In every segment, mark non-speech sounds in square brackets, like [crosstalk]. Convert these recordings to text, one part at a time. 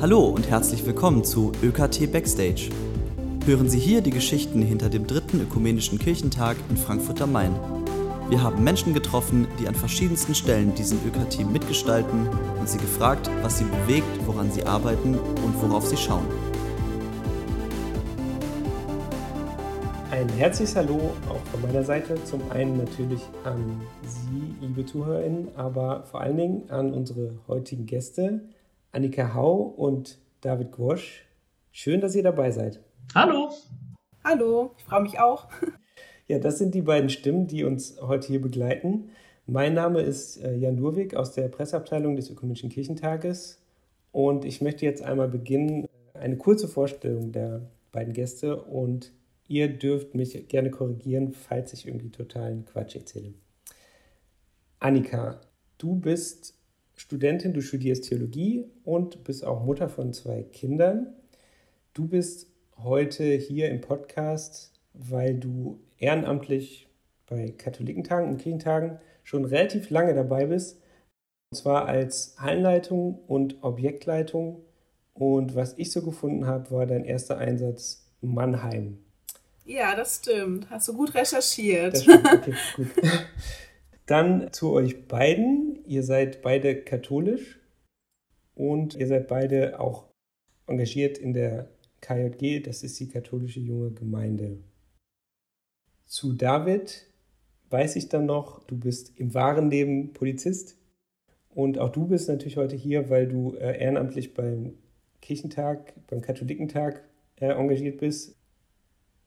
Hallo und herzlich willkommen zu ÖKT Backstage. Hören Sie hier die Geschichten hinter dem dritten ökumenischen Kirchentag in Frankfurt am Main. Wir haben Menschen getroffen, die an verschiedensten Stellen diesen ÖKT mitgestalten und sie gefragt, was sie bewegt, woran sie arbeiten und worauf sie schauen. Ein herzliches Hallo auch von meiner Seite. Zum einen natürlich an Sie, liebe ZuhörerInnen, aber vor allen Dingen an unsere heutigen Gäste, Annika Hau und David Grosch. Schön, dass ihr dabei seid. Hallo. Hallo, ich freue mich auch. Ja, das sind die beiden Stimmen, die uns heute hier begleiten. Mein Name ist äh, Jan Durwig aus der Presseabteilung des Ökumenischen Kirchentages und ich möchte jetzt einmal beginnen, eine kurze Vorstellung der beiden Gäste und ihr dürft mich gerne korrigieren, falls ich irgendwie totalen Quatsch erzähle. Annika, du bist Studentin, du studierst Theologie und bist auch Mutter von zwei Kindern. Du bist heute hier im Podcast, weil du ehrenamtlich bei Katholikentagen und Kirchentagen schon relativ lange dabei bist. Und zwar als Hallenleitung und Objektleitung. Und was ich so gefunden habe, war dein erster Einsatz Mannheim. Ja, das stimmt. Hast du gut recherchiert. Das stimmt. Okay, gut. [laughs] Dann zu euch beiden. Ihr seid beide katholisch und ihr seid beide auch engagiert in der KJG, das ist die katholische junge Gemeinde. Zu David weiß ich dann noch, du bist im wahren Leben Polizist und auch du bist natürlich heute hier, weil du äh, ehrenamtlich beim Kirchentag, beim Katholikentag äh, engagiert bist.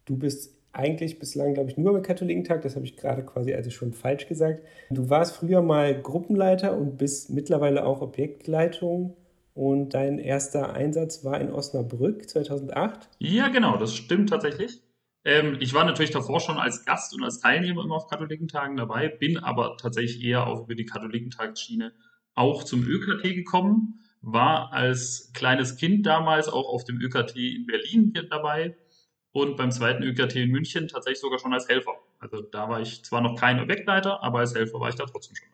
Du bist eigentlich bislang, glaube ich, nur beim Katholikentag. Das habe ich gerade quasi also schon falsch gesagt. Du warst früher mal Gruppenleiter und bist mittlerweile auch Objektleitung. Und dein erster Einsatz war in Osnabrück 2008. Ja, genau, das stimmt tatsächlich. Ähm, ich war natürlich davor schon als Gast und als Teilnehmer immer auf Katholikentagen dabei, bin aber tatsächlich eher auch über die Katholikentagsschiene auch zum ÖKT gekommen, war als kleines Kind damals auch auf dem ÖKT in Berlin dabei und beim zweiten ÖKT in München tatsächlich sogar schon als Helfer. Also da war ich zwar noch kein Objektleiter, aber als Helfer war ich da trotzdem schon.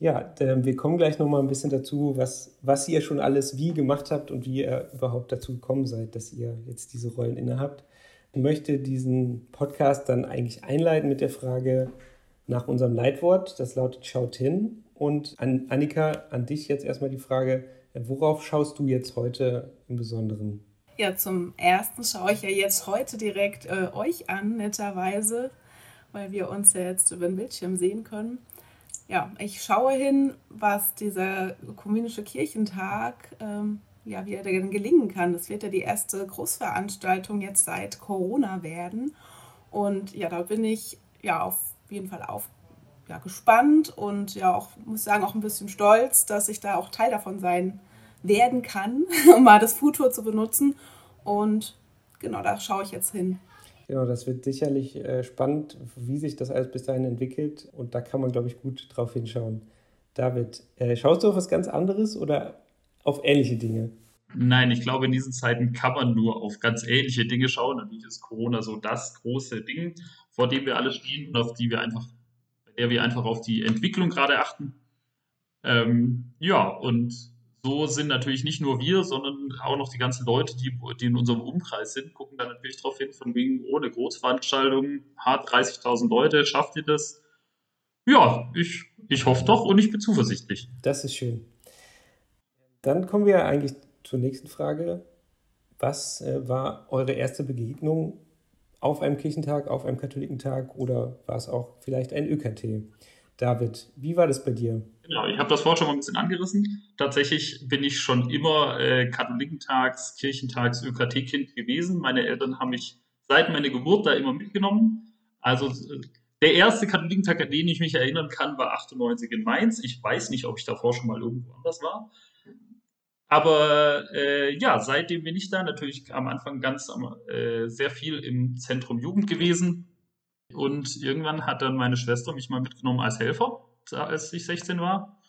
Ja, wir kommen gleich nochmal ein bisschen dazu, was, was ihr schon alles wie gemacht habt und wie ihr überhaupt dazu gekommen seid, dass ihr jetzt diese Rollen innehabt. Ich möchte diesen Podcast dann eigentlich einleiten mit der Frage nach unserem Leitwort, das lautet Schaut hin. Und an Annika, an dich jetzt erstmal die Frage, worauf schaust du jetzt heute im Besonderen? Ja, zum ersten schaue ich ja jetzt heute direkt äh, euch an, netterweise, weil wir uns ja jetzt über den Bildschirm sehen können. Ja, ich schaue hin, was dieser ökumenische Kirchentag, ähm, ja, wie er denn gelingen kann. Das wird ja die erste Großveranstaltung jetzt seit Corona werden. Und ja, da bin ich ja auf jeden Fall auf, ja, gespannt und ja auch, muss sagen, auch ein bisschen stolz, dass ich da auch Teil davon sein kann werden kann, [laughs] um mal das Futur zu benutzen. Und genau, da schaue ich jetzt hin. Genau, das wird sicherlich äh, spannend, wie sich das alles bis dahin entwickelt. Und da kann man, glaube ich, gut drauf hinschauen. David, äh, schaust du auf was ganz anderes oder auf ähnliche Dinge? Nein, ich glaube, in diesen Zeiten kann man nur auf ganz ähnliche Dinge schauen. Natürlich ist Corona so das große Ding, vor dem wir alle stehen und auf die wir einfach, bei der wir einfach auf die Entwicklung gerade achten. Ähm, ja, und so sind natürlich nicht nur wir, sondern auch noch die ganzen Leute, die, die in unserem Umkreis sind, gucken dann natürlich darauf hin, von wegen ohne Großveranstaltungen, hart 30.000 Leute, schafft ihr das? Ja, ich, ich hoffe doch und ich bin zuversichtlich. Das ist schön. Dann kommen wir eigentlich zur nächsten Frage. Was äh, war eure erste Begegnung auf einem Kirchentag, auf einem Katholikentag oder war es auch vielleicht ein ÖKT? David, wie war das bei dir? Genau, ich habe das vorhin schon mal ein bisschen angerissen. Tatsächlich bin ich schon immer äh, Katholikentags, Kirchentags, ÖKT-Kind gewesen. Meine Eltern haben mich seit meiner Geburt da immer mitgenommen. Also äh, der erste Katholikentag, an den ich mich erinnern kann, war 98 in Mainz. Ich weiß nicht, ob ich davor schon mal irgendwo anders war. Aber äh, ja, seitdem bin ich da natürlich am Anfang ganz äh, sehr viel im Zentrum Jugend gewesen und irgendwann hat dann meine Schwester mich mal mitgenommen als Helfer, als ich 16 war.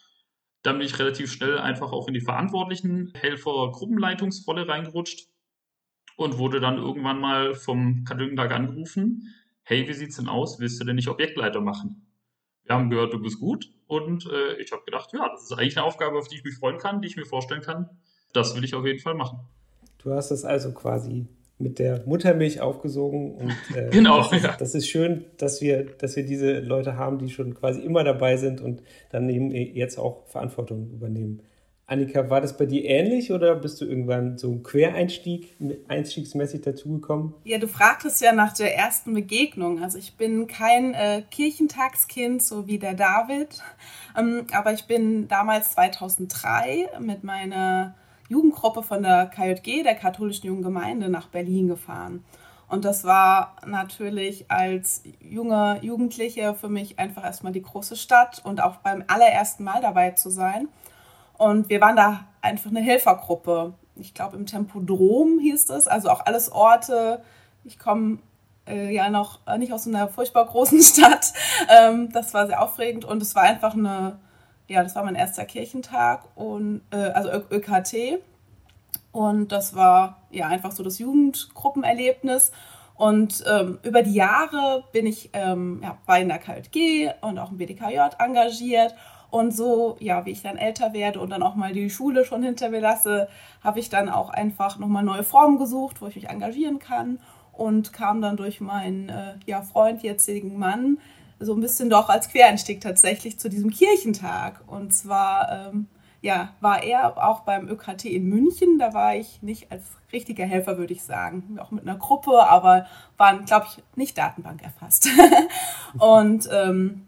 Dann bin ich relativ schnell einfach auch in die verantwortlichen Helfer-Gruppenleitungsrolle reingerutscht und wurde dann irgendwann mal vom Katholikentag angerufen. Hey, wie sieht's denn aus? Willst du denn nicht Objektleiter machen? Wir haben gehört, du bist gut und äh, ich habe gedacht, ja, das ist eigentlich eine Aufgabe, auf die ich mich freuen kann, die ich mir vorstellen kann, das will ich auf jeden Fall machen. Du hast es also quasi mit der Muttermilch aufgesogen und äh, [laughs] genau, das ist, ja. das ist schön, dass wir, dass wir diese Leute haben, die schon quasi immer dabei sind und dann eben jetzt auch Verantwortung übernehmen. Annika, war das bei dir ähnlich oder bist du irgendwann so Quereinstieg, einstiegsmäßig dazugekommen? Ja, du fragtest ja nach der ersten Begegnung. Also ich bin kein äh, Kirchentagskind, so wie der David, ähm, aber ich bin damals 2003 mit meiner Jugendgruppe von der KJG, der katholischen Jungen Gemeinde, nach Berlin gefahren. Und das war natürlich als junge Jugendliche für mich einfach erstmal die große Stadt und auch beim allerersten Mal dabei zu sein. Und wir waren da einfach eine Helfergruppe. Ich glaube, im Tempodrom hieß es, also auch alles Orte. Ich komme äh, ja noch nicht aus einer furchtbar großen [laughs] Stadt. Ähm, das war sehr aufregend und es war einfach eine, ja, das war mein erster Kirchentag und äh, also ÖKT. Und das war ja einfach so das Jugendgruppenerlebnis. Und ähm, über die Jahre bin ich ähm, ja, bei in der KLG und auch im BDKJ engagiert und so, ja, wie ich dann älter werde und dann auch mal die Schule schon hinter mir lasse, habe ich dann auch einfach nochmal neue Formen gesucht, wo ich mich engagieren kann und kam dann durch meinen äh, ja, Freund, jetzigen Mann, so ein bisschen doch als Quereinstieg tatsächlich zu diesem Kirchentag. Und zwar ähm, ja, war er auch beim ÖKT in München. Da war ich nicht als richtiger Helfer, würde ich sagen. Auch mit einer Gruppe, aber waren, glaube ich, nicht Datenbank erfasst. [laughs] und ähm,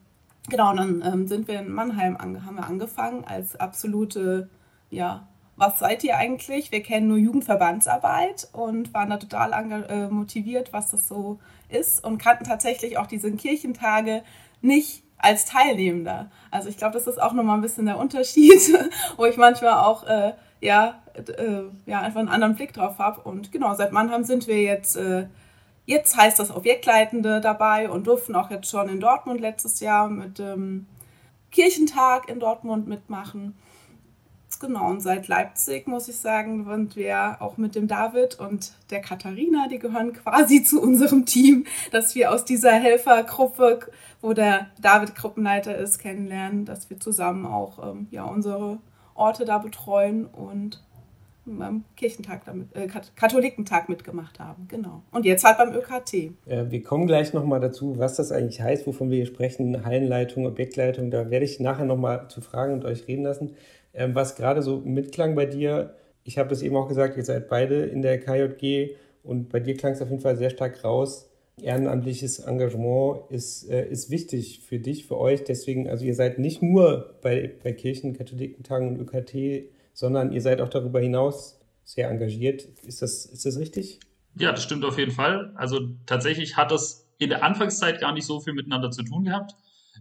Genau, dann ähm, sind wir in Mannheim ange haben wir angefangen als absolute, ja, was seid ihr eigentlich? Wir kennen nur Jugendverbandsarbeit und waren da total äh, motiviert, was das so ist und kannten tatsächlich auch diese Kirchentage nicht als Teilnehmender. Also ich glaube, das ist auch nochmal ein bisschen der Unterschied, [laughs] wo ich manchmal auch äh, ja, äh, ja, einfach einen anderen Blick drauf habe. Und genau, seit Mannheim sind wir jetzt äh, Jetzt heißt das Objektleitende dabei und durften auch jetzt schon in Dortmund letztes Jahr mit dem Kirchentag in Dortmund mitmachen. Genau, und seit Leipzig, muss ich sagen, sind wir auch mit dem David und der Katharina, die gehören quasi [laughs] zu unserem Team, dass wir aus dieser Helfergruppe, wo der David Gruppenleiter ist, kennenlernen, dass wir zusammen auch ähm, ja, unsere Orte da betreuen und beim Kirchentag, damit, äh, Katholikentag mitgemacht haben. Genau. Und jetzt halt beim ÖKT. Ja, wir kommen gleich nochmal dazu, was das eigentlich heißt, wovon wir hier sprechen. Hallenleitung, Objektleitung, da werde ich nachher nochmal zu fragen und euch reden lassen. Ähm, was gerade so mitklang bei dir, ich habe es eben auch gesagt, ihr seid beide in der KJG und bei dir klang es auf jeden Fall sehr stark raus. Ehrenamtliches Engagement ist, äh, ist wichtig für dich, für euch. Deswegen, also ihr seid nicht nur bei, bei Kirchen, Katholikentagen und ÖKT sondern ihr seid auch darüber hinaus sehr engagiert. Ist das, ist das richtig? Ja, das stimmt auf jeden Fall. Also tatsächlich hat das in der Anfangszeit gar nicht so viel miteinander zu tun gehabt.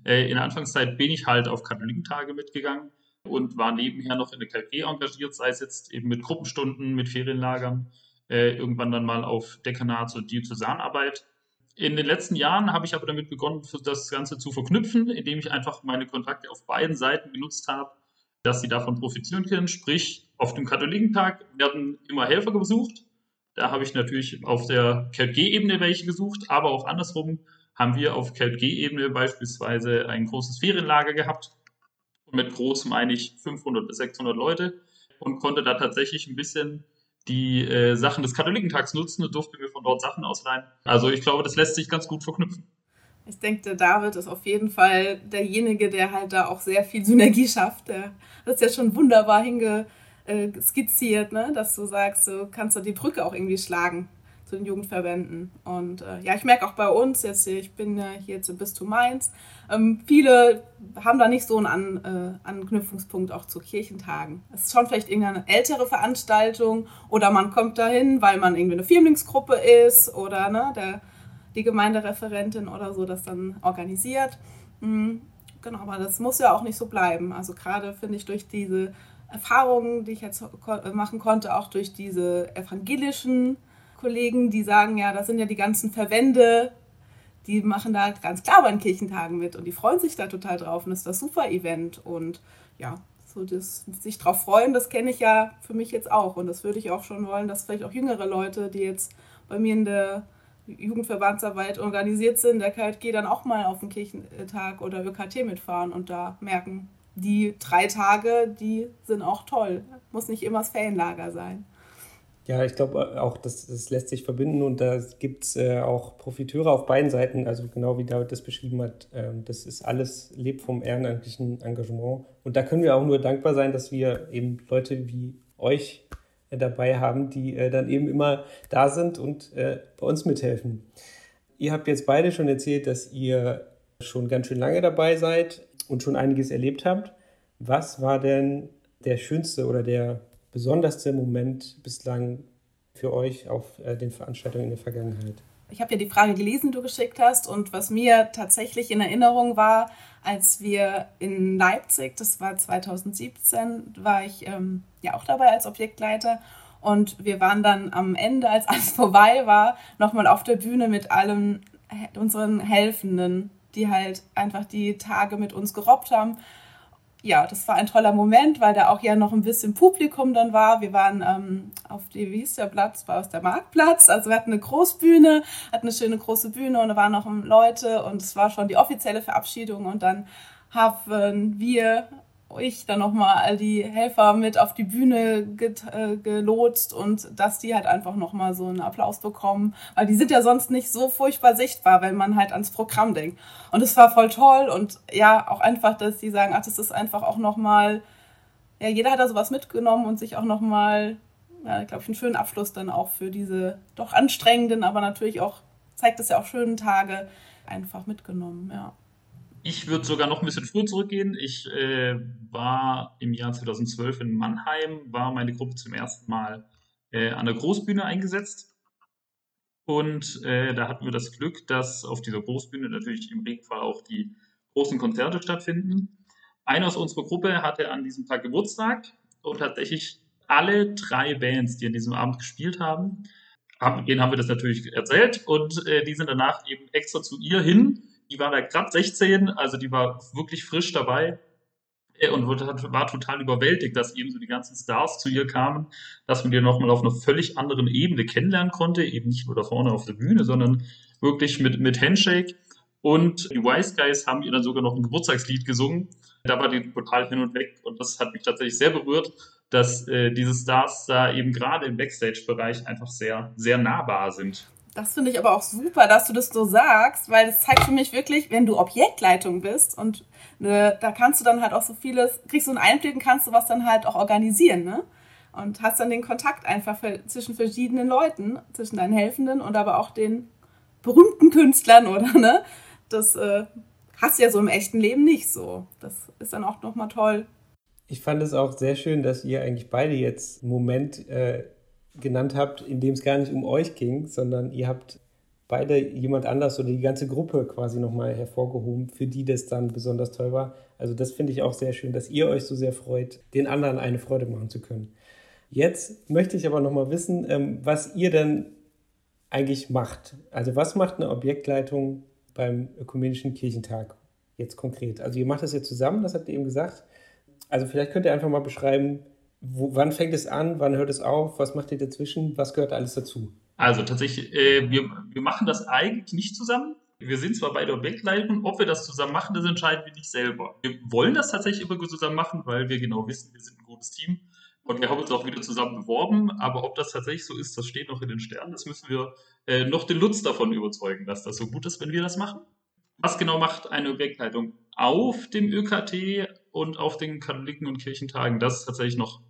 Äh, in der Anfangszeit bin ich halt auf Katholikentage mitgegangen und war nebenher noch in der KG engagiert, sei es jetzt eben mit Gruppenstunden, mit Ferienlagern, äh, irgendwann dann mal auf Dekanats- und Diözesanarbeit. In den letzten Jahren habe ich aber damit begonnen, das Ganze zu verknüpfen, indem ich einfach meine Kontakte auf beiden Seiten genutzt habe, dass sie davon profitieren können. Sprich, auf dem Katholikentag werden immer Helfer gesucht. Da habe ich natürlich auf der KLG-Ebene welche gesucht, aber auch andersrum haben wir auf KLG-Ebene beispielsweise ein großes Ferienlager gehabt. Und mit groß meine ich 500 bis 600 Leute und konnte da tatsächlich ein bisschen die äh, Sachen des Katholikentags nutzen und durfte mir von dort Sachen ausleihen. Also ich glaube, das lässt sich ganz gut verknüpfen. Ich denke, der David ist auf jeden Fall derjenige, der halt da auch sehr viel Synergie schafft. Der es ja schon wunderbar hingeskizziert, ne? dass du sagst, du kannst da die Brücke auch irgendwie schlagen zu den Jugendverbänden. Und äh, ja, ich merke auch bei uns, jetzt ich bin ja hier im Bistum Mainz, ähm, viele haben da nicht so einen An, äh, Anknüpfungspunkt auch zu Kirchentagen. Es ist schon vielleicht irgendeine ältere Veranstaltung oder man kommt dahin, weil man irgendwie eine Firmlingsgruppe ist oder ne, der die Gemeindereferentin oder so das dann organisiert. Mhm. Genau, aber das muss ja auch nicht so bleiben. Also gerade finde ich durch diese Erfahrungen, die ich jetzt machen konnte, auch durch diese evangelischen Kollegen, die sagen, ja, das sind ja die ganzen Verbände, die machen da ganz klar bei den Kirchentagen mit und die freuen sich da total drauf und das ist das super Event und ja, so das sich drauf freuen, das kenne ich ja für mich jetzt auch und das würde ich auch schon wollen, dass vielleicht auch jüngere Leute, die jetzt bei mir in der Jugendverbandsarbeit organisiert sind, der KJG dann auch mal auf den Kirchentag oder ÖKT mitfahren und da merken, die drei Tage, die sind auch toll. Muss nicht immer das Ferienlager sein. Ja, ich glaube auch, das, das lässt sich verbinden und da gibt es äh, auch Profiteure auf beiden Seiten, also genau wie David das beschrieben hat. Äh, das ist alles, lebt vom ehrenamtlichen Engagement. Und da können wir auch nur dankbar sein, dass wir eben Leute wie euch äh, dabei haben, die äh, dann eben immer da sind und äh, bei uns mithelfen. Ihr habt jetzt beide schon erzählt, dass ihr schon ganz schön lange dabei seid und schon einiges erlebt habt. Was war denn der schönste oder der besonderste Moment bislang für euch auf äh, den Veranstaltungen in der Vergangenheit? Ich habe ja die Frage gelesen, die du geschickt hast, und was mir tatsächlich in Erinnerung war, als wir in Leipzig, das war 2017, war ich ähm, ja auch dabei als Objektleiter. Und wir waren dann am Ende, als alles [laughs] vorbei war, nochmal auf der Bühne mit allen unseren Helfenden, die halt einfach die Tage mit uns gerobbt haben ja, das war ein toller Moment, weil da auch ja noch ein bisschen Publikum dann war. Wir waren ähm, auf die, wie hieß der Platz, war aus der Marktplatz. Also wir hatten eine Großbühne, hatten eine schöne große Bühne und da waren noch Leute und es war schon die offizielle Verabschiedung und dann haben wir ich dann nochmal all die Helfer mit auf die Bühne äh, gelotst und dass die halt einfach nochmal so einen Applaus bekommen, weil die sind ja sonst nicht so furchtbar sichtbar, wenn man halt ans Programm denkt. Und es war voll toll und ja, auch einfach, dass die sagen, ach, das ist einfach auch nochmal, ja, jeder hat da sowas mitgenommen und sich auch nochmal, ja, glaube ich, einen schönen Abschluss dann auch für diese doch anstrengenden, aber natürlich auch, zeigt es ja auch schönen Tage einfach mitgenommen, ja. Ich würde sogar noch ein bisschen früher zurückgehen. Ich äh, war im Jahr 2012 in Mannheim, war meine Gruppe zum ersten Mal äh, an der Großbühne eingesetzt. Und äh, da hatten wir das Glück, dass auf dieser Großbühne natürlich im Regenfall auch die großen Konzerte stattfinden. Einer aus unserer Gruppe hatte an diesem Tag Geburtstag und tatsächlich alle drei Bands, die an diesem Abend gespielt haben, haben denen haben wir das natürlich erzählt und äh, die sind danach eben extra zu ihr hin die war da gerade 16, also die war wirklich frisch dabei äh, und war total überwältigt, dass eben so die ganzen Stars zu ihr kamen, dass man die nochmal auf einer völlig anderen Ebene kennenlernen konnte, eben nicht nur da vorne auf der Bühne, sondern wirklich mit, mit Handshake. Und die Wise Guys haben ihr dann sogar noch ein Geburtstagslied gesungen. Da war die total hin und weg und das hat mich tatsächlich sehr berührt, dass äh, diese Stars da eben gerade im Backstage-Bereich einfach sehr, sehr nahbar sind. Das finde ich aber auch super, dass du das so sagst, weil das zeigt für mich wirklich, wenn du Objektleitung bist und ne, da kannst du dann halt auch so vieles, kriegst du einen Einblick und kannst du was dann halt auch organisieren, ne? Und hast dann den Kontakt einfach für, zwischen verschiedenen Leuten, zwischen deinen Helfenden und aber auch den berühmten Künstlern, [laughs] oder ne? Das äh, hast du ja so im echten Leben nicht so. Das ist dann auch nochmal toll. Ich fand es auch sehr schön, dass ihr eigentlich beide jetzt einen Moment äh, genannt habt, in dem es gar nicht um euch ging, sondern ihr habt beide jemand anders oder die ganze Gruppe quasi nochmal hervorgehoben, für die das dann besonders toll war. Also das finde ich auch sehr schön, dass ihr euch so sehr freut, den anderen eine Freude machen zu können. Jetzt möchte ich aber nochmal wissen, ähm, was ihr denn eigentlich macht. Also was macht eine Objektleitung beim Ökumenischen Kirchentag jetzt konkret? Also ihr macht das ja zusammen, das habt ihr eben gesagt. Also vielleicht könnt ihr einfach mal beschreiben, wo, wann fängt es an? Wann hört es auf? Was macht ihr dazwischen? Was gehört alles dazu? Also tatsächlich, äh, wir, wir machen das eigentlich nicht zusammen. Wir sind zwar beide Objektleitung, ob wir das zusammen machen, das entscheiden wir nicht selber. Wir wollen das tatsächlich immer zusammen machen, weil wir genau wissen, wir sind ein gutes Team und wir haben uns auch wieder zusammen beworben. Aber ob das tatsächlich so ist, das steht noch in den Sternen. Das müssen wir äh, noch den Lutz davon überzeugen, dass das so gut ist, wenn wir das machen. Was genau macht eine Objektleitung auf dem ÖKT und auf den Katholiken- und Kirchentagen? Das ist tatsächlich noch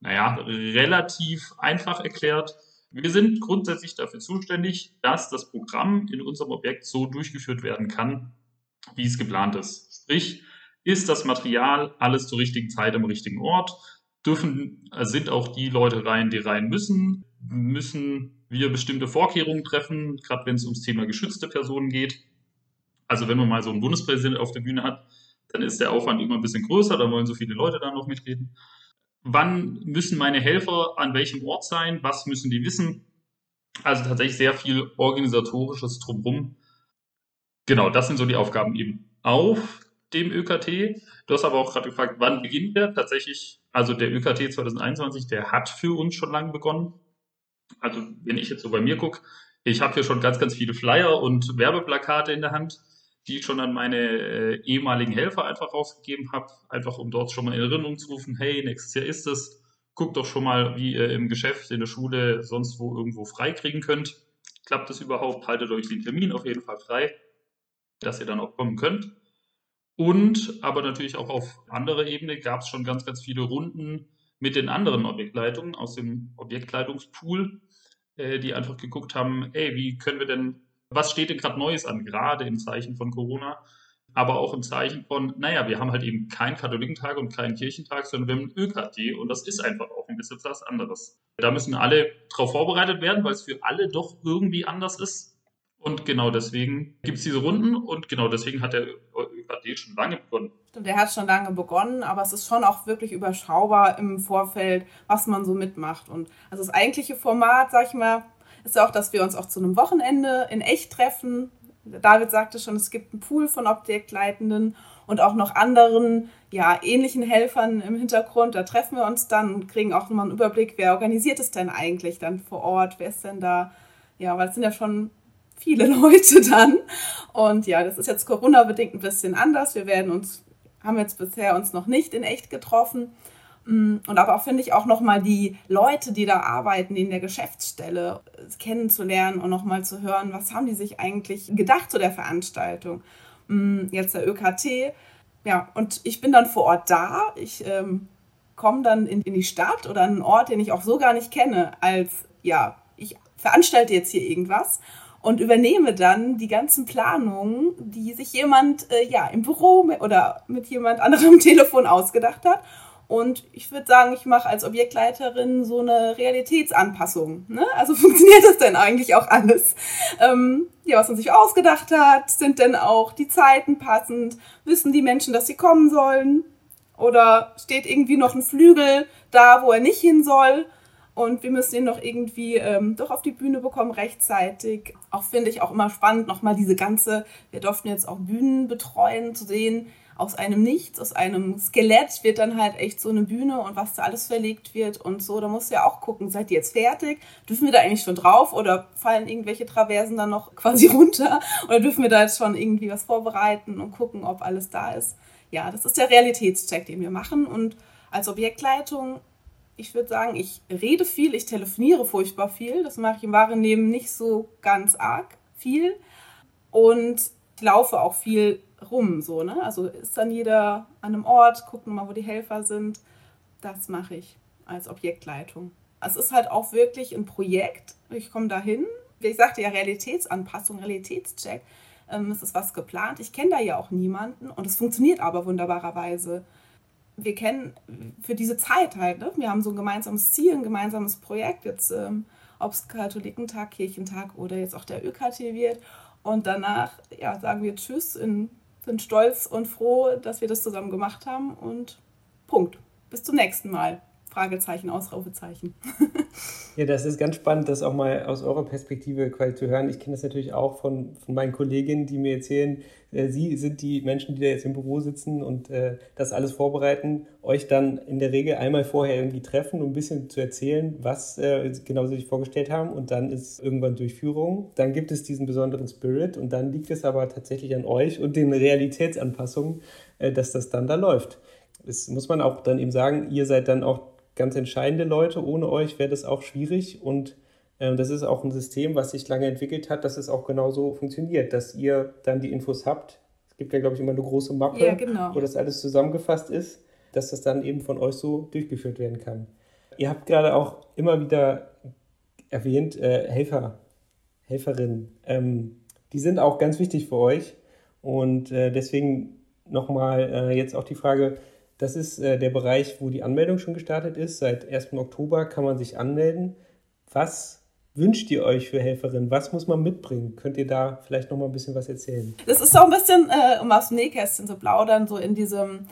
naja, relativ einfach erklärt. Wir sind grundsätzlich dafür zuständig, dass das Programm in unserem Objekt so durchgeführt werden kann, wie es geplant ist. Sprich, ist das Material alles zur richtigen Zeit am richtigen Ort? Dürfen, sind auch die Leute rein, die rein müssen? Müssen wir bestimmte Vorkehrungen treffen, gerade wenn es ums Thema geschützte Personen geht? Also wenn man mal so einen Bundespräsident auf der Bühne hat, dann ist der Aufwand immer ein bisschen größer, da wollen so viele Leute da noch mitreden wann müssen meine Helfer an welchem Ort sein, was müssen die wissen. Also tatsächlich sehr viel organisatorisches drumherum. Genau, das sind so die Aufgaben eben auf dem ÖKT. Du hast aber auch gerade gefragt, wann beginnt der? Tatsächlich, also der ÖKT 2021, der hat für uns schon lange begonnen. Also wenn ich jetzt so bei mir gucke, ich habe hier schon ganz, ganz viele Flyer und Werbeplakate in der Hand. Die ich schon an meine äh, ehemaligen Helfer einfach rausgegeben habe, einfach um dort schon mal in Erinnerung zu rufen, hey, nächstes Jahr ist es, guckt doch schon mal, wie ihr im Geschäft, in der Schule, sonst wo irgendwo freikriegen könnt. Klappt das überhaupt? Haltet euch den Termin auf jeden Fall frei, dass ihr dann auch kommen könnt. Und aber natürlich auch auf anderer Ebene gab es schon ganz, ganz viele Runden mit den anderen Objektleitungen aus dem Objektleitungspool, äh, die einfach geguckt haben, ey, wie können wir denn, was steht denn gerade Neues an, gerade im Zeichen von Corona, aber auch im Zeichen von, naja, wir haben halt eben keinen Katholikentag und keinen Kirchentag, sondern wir haben einen ÖKT und das ist einfach auch ein bisschen was anderes. Da müssen alle darauf vorbereitet werden, weil es für alle doch irgendwie anders ist. Und genau deswegen gibt es diese Runden und genau deswegen hat der ÖKT schon lange begonnen. Stimmt, der hat schon lange begonnen, aber es ist schon auch wirklich überschaubar im Vorfeld, was man so mitmacht. Und also das eigentliche Format, sag ich mal, ist auch, dass wir uns auch zu einem Wochenende in echt treffen. David sagte schon, es gibt einen Pool von Objektleitenden und auch noch anderen, ja, ähnlichen Helfern im Hintergrund. Da treffen wir uns dann und kriegen auch nochmal einen Überblick, wer organisiert es denn eigentlich dann vor Ort, wer ist denn da? Ja, weil es sind ja schon viele [laughs] Leute dann. Und ja, das ist jetzt Corona-bedingt ein bisschen anders. Wir werden uns, haben jetzt bisher uns noch nicht in echt getroffen. Mm, und aber auch finde ich auch nochmal die Leute, die da arbeiten, in der Geschäftsstelle kennenzulernen und nochmal zu hören, was haben die sich eigentlich gedacht zu der Veranstaltung. Mm, jetzt der ÖKT. Ja, und ich bin dann vor Ort da. Ich ähm, komme dann in, in die Stadt oder einen Ort, den ich auch so gar nicht kenne, als ja, ich veranstalte jetzt hier irgendwas und übernehme dann die ganzen Planungen, die sich jemand äh, ja im Büro oder mit jemand anderem [laughs] Telefon ausgedacht hat. Und ich würde sagen, ich mache als Objektleiterin so eine Realitätsanpassung. Ne? Also [laughs] funktioniert das denn eigentlich auch alles? Ähm, ja, was man sich ausgedacht hat, sind denn auch die Zeiten passend? Wissen die Menschen, dass sie kommen sollen? Oder steht irgendwie noch ein Flügel da, wo er nicht hin soll? Und wir müssen ihn noch irgendwie ähm, doch auf die Bühne bekommen rechtzeitig. Auch finde ich auch immer spannend, nochmal diese ganze, wir durften jetzt auch Bühnen betreuen, zu sehen, aus einem Nichts, aus einem Skelett wird dann halt echt so eine Bühne und was da alles verlegt wird und so. Da musst du ja auch gucken, seid ihr jetzt fertig? Dürfen wir da eigentlich schon drauf oder fallen irgendwelche Traversen dann noch [laughs] quasi runter? Oder dürfen wir da jetzt schon irgendwie was vorbereiten und gucken, ob alles da ist? Ja, das ist der Realitätscheck, den wir machen und als Objektleitung ich würde sagen, ich rede viel, ich telefoniere furchtbar viel. Das mache ich im wahren Leben nicht so ganz arg viel. Und laufe auch viel rum, so, ne? Also ist dann jeder an einem Ort, gucken mal, wo die Helfer sind. Das mache ich als Objektleitung. Es ist halt auch wirklich ein Projekt. Ich komme dahin. Ich sagte ja Realitätsanpassung, Realitätscheck. Ähm, es ist was geplant. Ich kenne da ja auch niemanden und es funktioniert aber wunderbarerweise wir kennen für diese Zeit halt, ne? wir haben so ein gemeinsames Ziel, ein gemeinsames Projekt, jetzt ähm, ob es Katholikentag, Kirchentag oder jetzt auch der ÖKT wird. Und danach ja, sagen wir Tschüss, in, sind stolz und froh, dass wir das zusammen gemacht haben und Punkt. Bis zum nächsten Mal. Fragezeichen, Ausrufezeichen. [laughs] ja, das ist ganz spannend, das auch mal aus eurer Perspektive quasi zu hören. Ich kenne das natürlich auch von, von meinen Kolleginnen, die mir erzählen, äh, sie sind die Menschen, die da jetzt im Büro sitzen und äh, das alles vorbereiten, euch dann in der Regel einmal vorher irgendwie treffen, um ein bisschen zu erzählen, was äh, genau sie sich vorgestellt haben und dann ist irgendwann Durchführung. Dann gibt es diesen besonderen Spirit und dann liegt es aber tatsächlich an euch und den Realitätsanpassungen, äh, dass das dann da läuft. Das muss man auch dann eben sagen, ihr seid dann auch ganz entscheidende Leute. Ohne euch wäre das auch schwierig und äh, das ist auch ein System, was sich lange entwickelt hat, dass es auch genauso funktioniert, dass ihr dann die Infos habt. Es gibt ja, glaube ich, immer eine große Mappe, ja, genau. wo das alles zusammengefasst ist, dass das dann eben von euch so durchgeführt werden kann. Ihr habt gerade auch immer wieder erwähnt, äh, Helfer, Helferinnen. Ähm, die sind auch ganz wichtig für euch. Und äh, deswegen nochmal äh, jetzt auch die Frage, das ist äh, der Bereich, wo die Anmeldung schon gestartet ist. Seit 1. Oktober kann man sich anmelden. Was wünscht ihr euch für Helferinnen? Was muss man mitbringen? Könnt ihr da vielleicht noch mal ein bisschen was erzählen? Das ist so ein bisschen, äh, um aus dem Nähkästchen zu plaudern, so in diesem,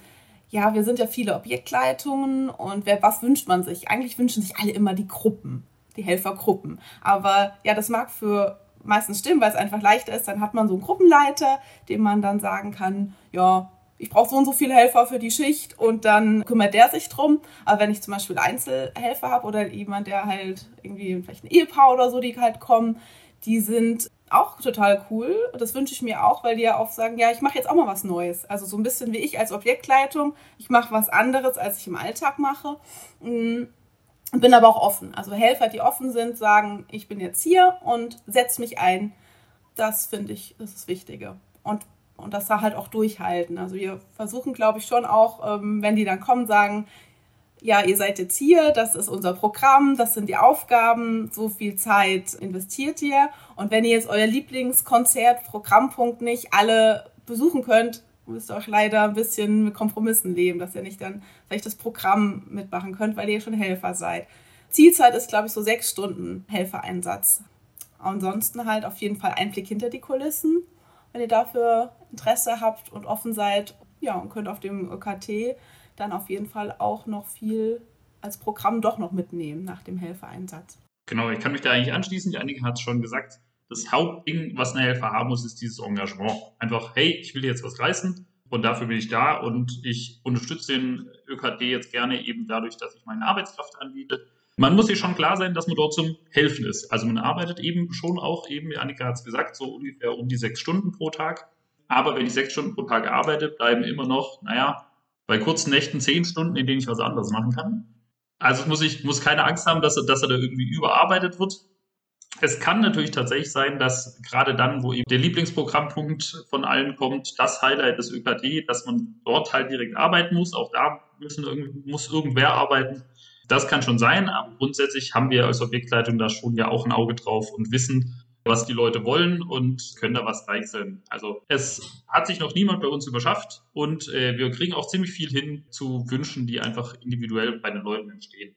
ja, wir sind ja viele Objektleitungen und wer, was wünscht man sich? Eigentlich wünschen sich alle immer die Gruppen, die Helfergruppen. Aber ja, das mag für meistens stimmen, weil es einfach leichter ist. Dann hat man so einen Gruppenleiter, dem man dann sagen kann, ja, ich brauche so und so viele Helfer für die Schicht und dann kümmert der sich drum. Aber wenn ich zum Beispiel Einzelhelfer habe oder jemand, der halt irgendwie vielleicht ein Ehepaar oder so, die halt kommen, die sind auch total cool. Das wünsche ich mir auch, weil die ja auch sagen, ja, ich mache jetzt auch mal was Neues. Also so ein bisschen wie ich als Objektleitung. Ich mache was anderes, als ich im Alltag mache. Mm, bin aber auch offen. Also Helfer, die offen sind, sagen, ich bin jetzt hier und setze mich ein. Das finde ich, das ist das Wichtige. Und, und das da halt auch durchhalten. Also wir versuchen, glaube ich, schon auch, ähm, wenn die dann kommen, sagen, ja, ihr seid jetzt hier, das ist unser Programm, das sind die Aufgaben, so viel Zeit investiert ihr. Und wenn ihr jetzt euer Lieblingskonzert, Programmpunkt nicht alle besuchen könnt, müsst ihr euch leider ein bisschen mit Kompromissen leben, dass ihr nicht dann vielleicht das Programm mitmachen könnt, weil ihr schon Helfer seid. Zielzeit ist, glaube ich, so sechs Stunden Helfereinsatz. Ansonsten halt auf jeden Fall Einblick hinter die Kulissen, wenn ihr dafür Interesse habt und offen seid. Ja, und könnt auf dem ÖKT dann auf jeden Fall auch noch viel als Programm doch noch mitnehmen nach dem Helfereinsatz. Genau, ich kann mich da eigentlich anschließen. Die Annika hat es schon gesagt. Das Hauptding, was ein Helfer haben muss, ist dieses Engagement. Einfach, hey, ich will jetzt was reißen und dafür bin ich da und ich unterstütze den ÖKD jetzt gerne eben dadurch, dass ich meine Arbeitskraft anbiete. Man muss sich schon klar sein, dass man dort zum Helfen ist. Also man arbeitet eben schon auch, eben, wie Annika hat es gesagt, so ungefähr um die sechs Stunden pro Tag. Aber wenn ich sechs Stunden pro Tag arbeite, bleiben immer noch, naja, bei kurzen Nächten zehn Stunden, in denen ich was anderes machen kann. Also muss ich muss keine Angst haben, dass er, dass er da irgendwie überarbeitet wird. Es kann natürlich tatsächlich sein, dass gerade dann, wo eben der Lieblingsprogrammpunkt von allen kommt, das Highlight des ÖKD, dass man dort halt direkt arbeiten muss. Auch da müssen, muss irgendwer arbeiten. Das kann schon sein, aber grundsätzlich haben wir als Objektleitung da schon ja auch ein Auge drauf und wissen, was die Leute wollen und können da was deichseln. Also es hat sich noch niemand bei uns überschafft und äh, wir kriegen auch ziemlich viel hin zu Wünschen, die einfach individuell bei den Leuten entstehen.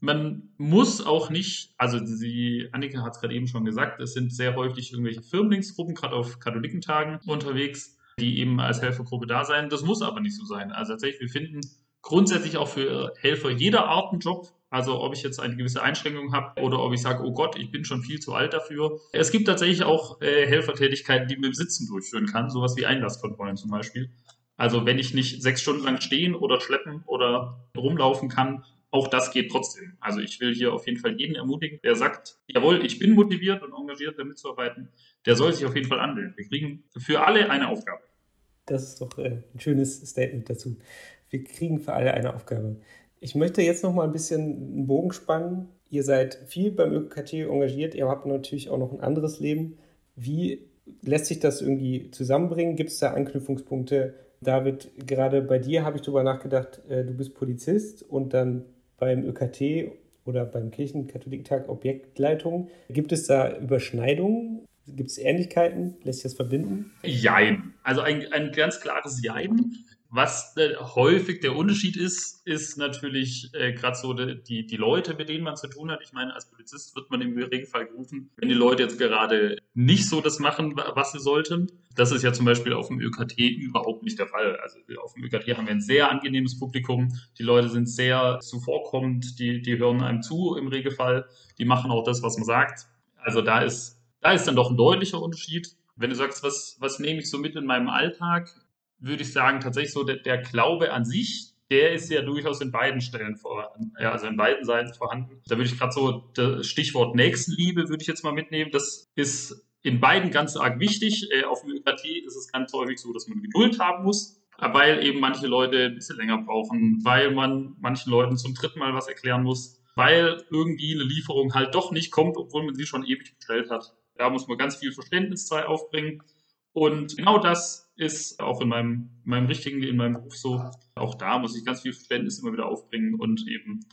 Man muss auch nicht, also die Annika hat es gerade eben schon gesagt, es sind sehr häufig irgendwelche Firmlingsgruppen, gerade auf Katholikentagen unterwegs, die eben als Helfergruppe da sein. Das muss aber nicht so sein. Also tatsächlich, wir finden grundsätzlich auch für Helfer jeder Art einen Job. Also ob ich jetzt eine gewisse Einschränkung habe oder ob ich sage, oh Gott, ich bin schon viel zu alt dafür. Es gibt tatsächlich auch äh, Helfertätigkeiten, die man im Sitzen durchführen kann, sowas wie Einlasskontrollen zum Beispiel. Also wenn ich nicht sechs Stunden lang stehen oder schleppen oder rumlaufen kann, auch das geht trotzdem. Also ich will hier auf jeden Fall jeden ermutigen, der sagt, jawohl, ich bin motiviert und engagiert, damit zu arbeiten, der soll sich auf jeden Fall anmelden. Wir kriegen für alle eine Aufgabe. Das ist doch äh, ein schönes Statement dazu. Wir kriegen für alle eine Aufgabe. Ich möchte jetzt noch mal ein bisschen einen Bogen spannen. Ihr seid viel beim ÖKT engagiert, ihr habt natürlich auch noch ein anderes Leben. Wie lässt sich das irgendwie zusammenbringen? Gibt es da Anknüpfungspunkte? David, gerade bei dir habe ich darüber nachgedacht, äh, du bist Polizist und dann beim ÖKT oder beim Kirchenkatholiktag Objektleitung. Gibt es da Überschneidungen? Gibt es Ähnlichkeiten? Lässt sich das verbinden? Jein. Also ein, ein ganz klares Jein. Was äh, häufig der Unterschied ist, ist natürlich äh, gerade so die, die Leute, mit denen man zu tun hat. Ich meine, als Polizist wird man im Regelfall gerufen, wenn die Leute jetzt gerade nicht so das machen, was sie sollten. Das ist ja zum Beispiel auf dem ÖKT überhaupt nicht der Fall. Also auf dem ÖKT haben wir ein sehr angenehmes Publikum. Die Leute sind sehr zuvorkommend, die, die hören einem zu im Regelfall. Die machen auch das, was man sagt. Also da ist, da ist dann doch ein deutlicher Unterschied. Wenn du sagst, was, was nehme ich so mit in meinem Alltag, würde ich sagen, tatsächlich so der, der, Glaube an sich, der ist ja durchaus in beiden Stellen vorhanden, ja, also in beiden Seiten vorhanden. Da würde ich gerade so das Stichwort Nächstenliebe würde ich jetzt mal mitnehmen. Das ist in beiden ganz arg wichtig. Äh, auf ÖKT ist es ganz häufig so, dass man Geduld haben muss, weil eben manche Leute ein bisschen länger brauchen, weil man manchen Leuten zum dritten Mal was erklären muss, weil irgendwie eine Lieferung halt doch nicht kommt, obwohl man sie schon ewig bestellt hat. Da muss man ganz viel Verständnis aufbringen. Und genau das ist auch in meinem, in meinem richtigen, in meinem Beruf so. Auch da muss ich ganz viel Verständnis immer wieder aufbringen und eben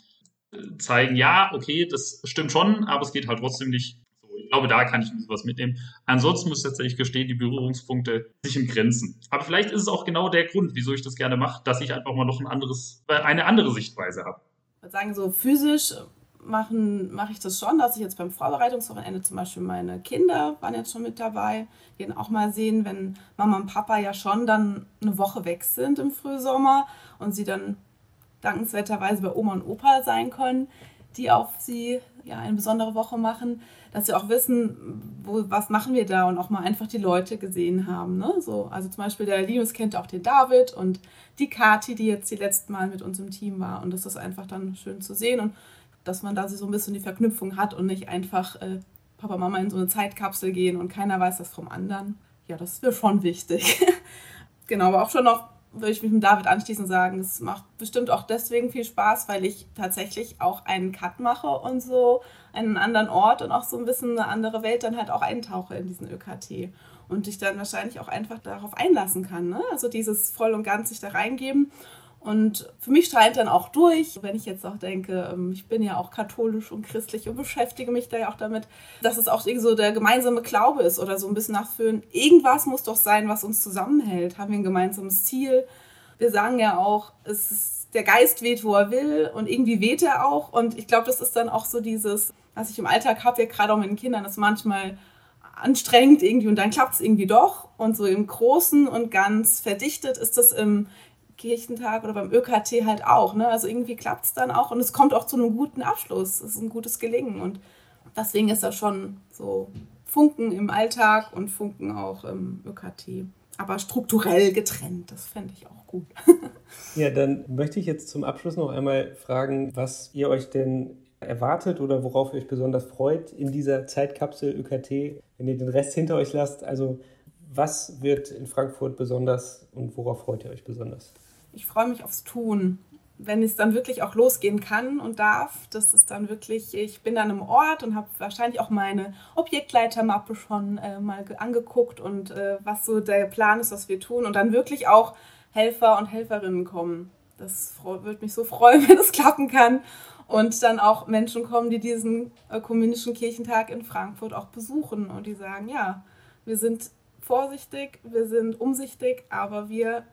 äh, zeigen, ja, okay, das stimmt schon, aber es geht halt trotzdem nicht. So, ich glaube, da kann ich was mitnehmen. Ansonsten muss ich tatsächlich gestehen, die Berührungspunkte sich im Grenzen. Aber vielleicht ist es auch genau der Grund, wieso ich das gerne mache, dass ich einfach mal noch ein anderes, äh, eine andere Sichtweise habe. Ich würde sagen, so physisch machen, mache ich das schon, dass ich jetzt beim Vorbereitungswochenende zum Beispiel meine Kinder waren jetzt schon mit dabei, die auch mal sehen, wenn Mama und Papa ja schon dann eine Woche weg sind im Frühsommer und sie dann dankenswerterweise bei Oma und Opa sein können, die auf sie ja eine besondere Woche machen, dass sie auch wissen, wo, was machen wir da und auch mal einfach die Leute gesehen haben. Ne? So, also zum Beispiel der Linus kennt auch den David und die Kati, die jetzt die letzten Mal mit uns im Team war und das ist einfach dann schön zu sehen und dass man da so ein bisschen die Verknüpfung hat und nicht einfach äh, Papa, Mama in so eine Zeitkapsel gehen und keiner weiß das vom anderen. Ja, das mir schon wichtig. [laughs] genau, aber auch schon noch würde ich mich mit David anschließen sagen, es macht bestimmt auch deswegen viel Spaß, weil ich tatsächlich auch einen Cut mache und so einen anderen Ort und auch so ein bisschen eine andere Welt dann halt auch eintauche in diesen ÖKT und dich dann wahrscheinlich auch einfach darauf einlassen kann. Ne? Also dieses voll und ganz sich da reingeben und für mich strahlt dann auch durch, wenn ich jetzt auch denke, ähm, ich bin ja auch katholisch und christlich und beschäftige mich da ja auch damit, dass es auch so der gemeinsame Glaube ist oder so ein bisschen nachführen. Irgendwas muss doch sein, was uns zusammenhält. Haben wir ein gemeinsames Ziel? Wir sagen ja auch, es ist, der Geist weht, wo er will und irgendwie weht er auch. Und ich glaube, das ist dann auch so dieses, was ich im Alltag habe, ja gerade auch mit den Kindern, ist manchmal anstrengend irgendwie und dann klappt es irgendwie doch. Und so im Großen und ganz verdichtet ist das im Kirchentag oder beim ÖKT halt auch. Ne? Also irgendwie klappt es dann auch und es kommt auch zu einem guten Abschluss. Es ist ein gutes Gelingen und deswegen ist das schon so Funken im Alltag und Funken auch im ÖKT. Aber strukturell getrennt, das fände ich auch gut. [laughs] ja, dann möchte ich jetzt zum Abschluss noch einmal fragen, was ihr euch denn erwartet oder worauf ihr euch besonders freut in dieser Zeitkapsel ÖKT, wenn ihr den Rest hinter euch lasst. Also was wird in Frankfurt besonders und worauf freut ihr euch besonders? Ich freue mich aufs Tun. Wenn es dann wirklich auch losgehen kann und darf, das ist dann wirklich, ich bin dann im Ort und habe wahrscheinlich auch meine Objektleitermappe schon äh, mal angeguckt und äh, was so der Plan ist, was wir tun und dann wirklich auch Helfer und Helferinnen kommen. Das würde mich so freuen, [laughs] wenn es klappen kann. Und dann auch Menschen kommen, die diesen ökumenischen Kirchentag in Frankfurt auch besuchen und die sagen, ja, wir sind vorsichtig, wir sind umsichtig, aber wir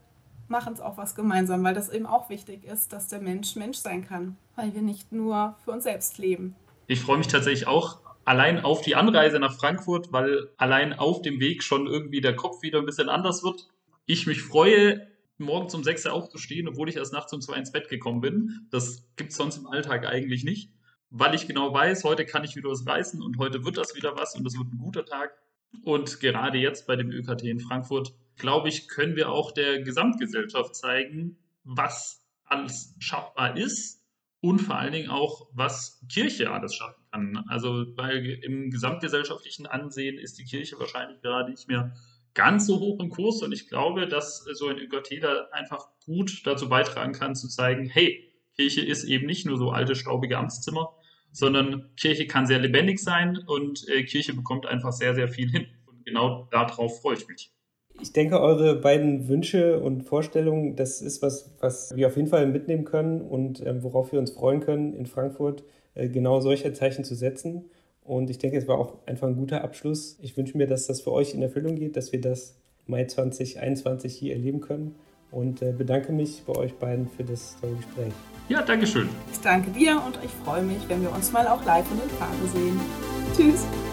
machen es auch was gemeinsam, weil das eben auch wichtig ist, dass der Mensch Mensch sein kann, weil wir nicht nur für uns selbst leben. Ich freue mich tatsächlich auch allein auf die Anreise nach Frankfurt, weil allein auf dem Weg schon irgendwie der Kopf wieder ein bisschen anders wird. Ich mich freue, morgens um 6 Uhr aufzustehen, obwohl ich erst nachts um 2 ins Bett gekommen bin. Das gibt es sonst im Alltag eigentlich nicht, weil ich genau weiß, heute kann ich wieder was reißen und heute wird das wieder was und das wird ein guter Tag. Und gerade jetzt bei dem ÖKT in Frankfurt glaube ich, können wir auch der Gesamtgesellschaft zeigen, was alles schaffbar ist und vor allen Dingen auch, was Kirche alles schaffen kann. Also weil im gesamtgesellschaftlichen Ansehen ist die Kirche wahrscheinlich gerade nicht mehr ganz so hoch im Kurs und ich glaube, dass so ein da einfach gut dazu beitragen kann, zu zeigen, hey, Kirche ist eben nicht nur so alte, staubige Amtszimmer, sondern Kirche kann sehr lebendig sein und äh, Kirche bekommt einfach sehr, sehr viel hin. Und genau darauf freue ich mich ich denke, eure beiden Wünsche und Vorstellungen, das ist was, was wir auf jeden Fall mitnehmen können und äh, worauf wir uns freuen können, in Frankfurt äh, genau solche Zeichen zu setzen. Und ich denke, es war auch einfach ein guter Abschluss. Ich wünsche mir, dass das für euch in Erfüllung geht, dass wir das Mai 2021 hier erleben können. Und äh, bedanke mich bei euch beiden für das tolle Gespräch. Ja, danke schön. Ich danke dir und ich freue mich, wenn wir uns mal auch live in den Farbe sehen. Tschüss.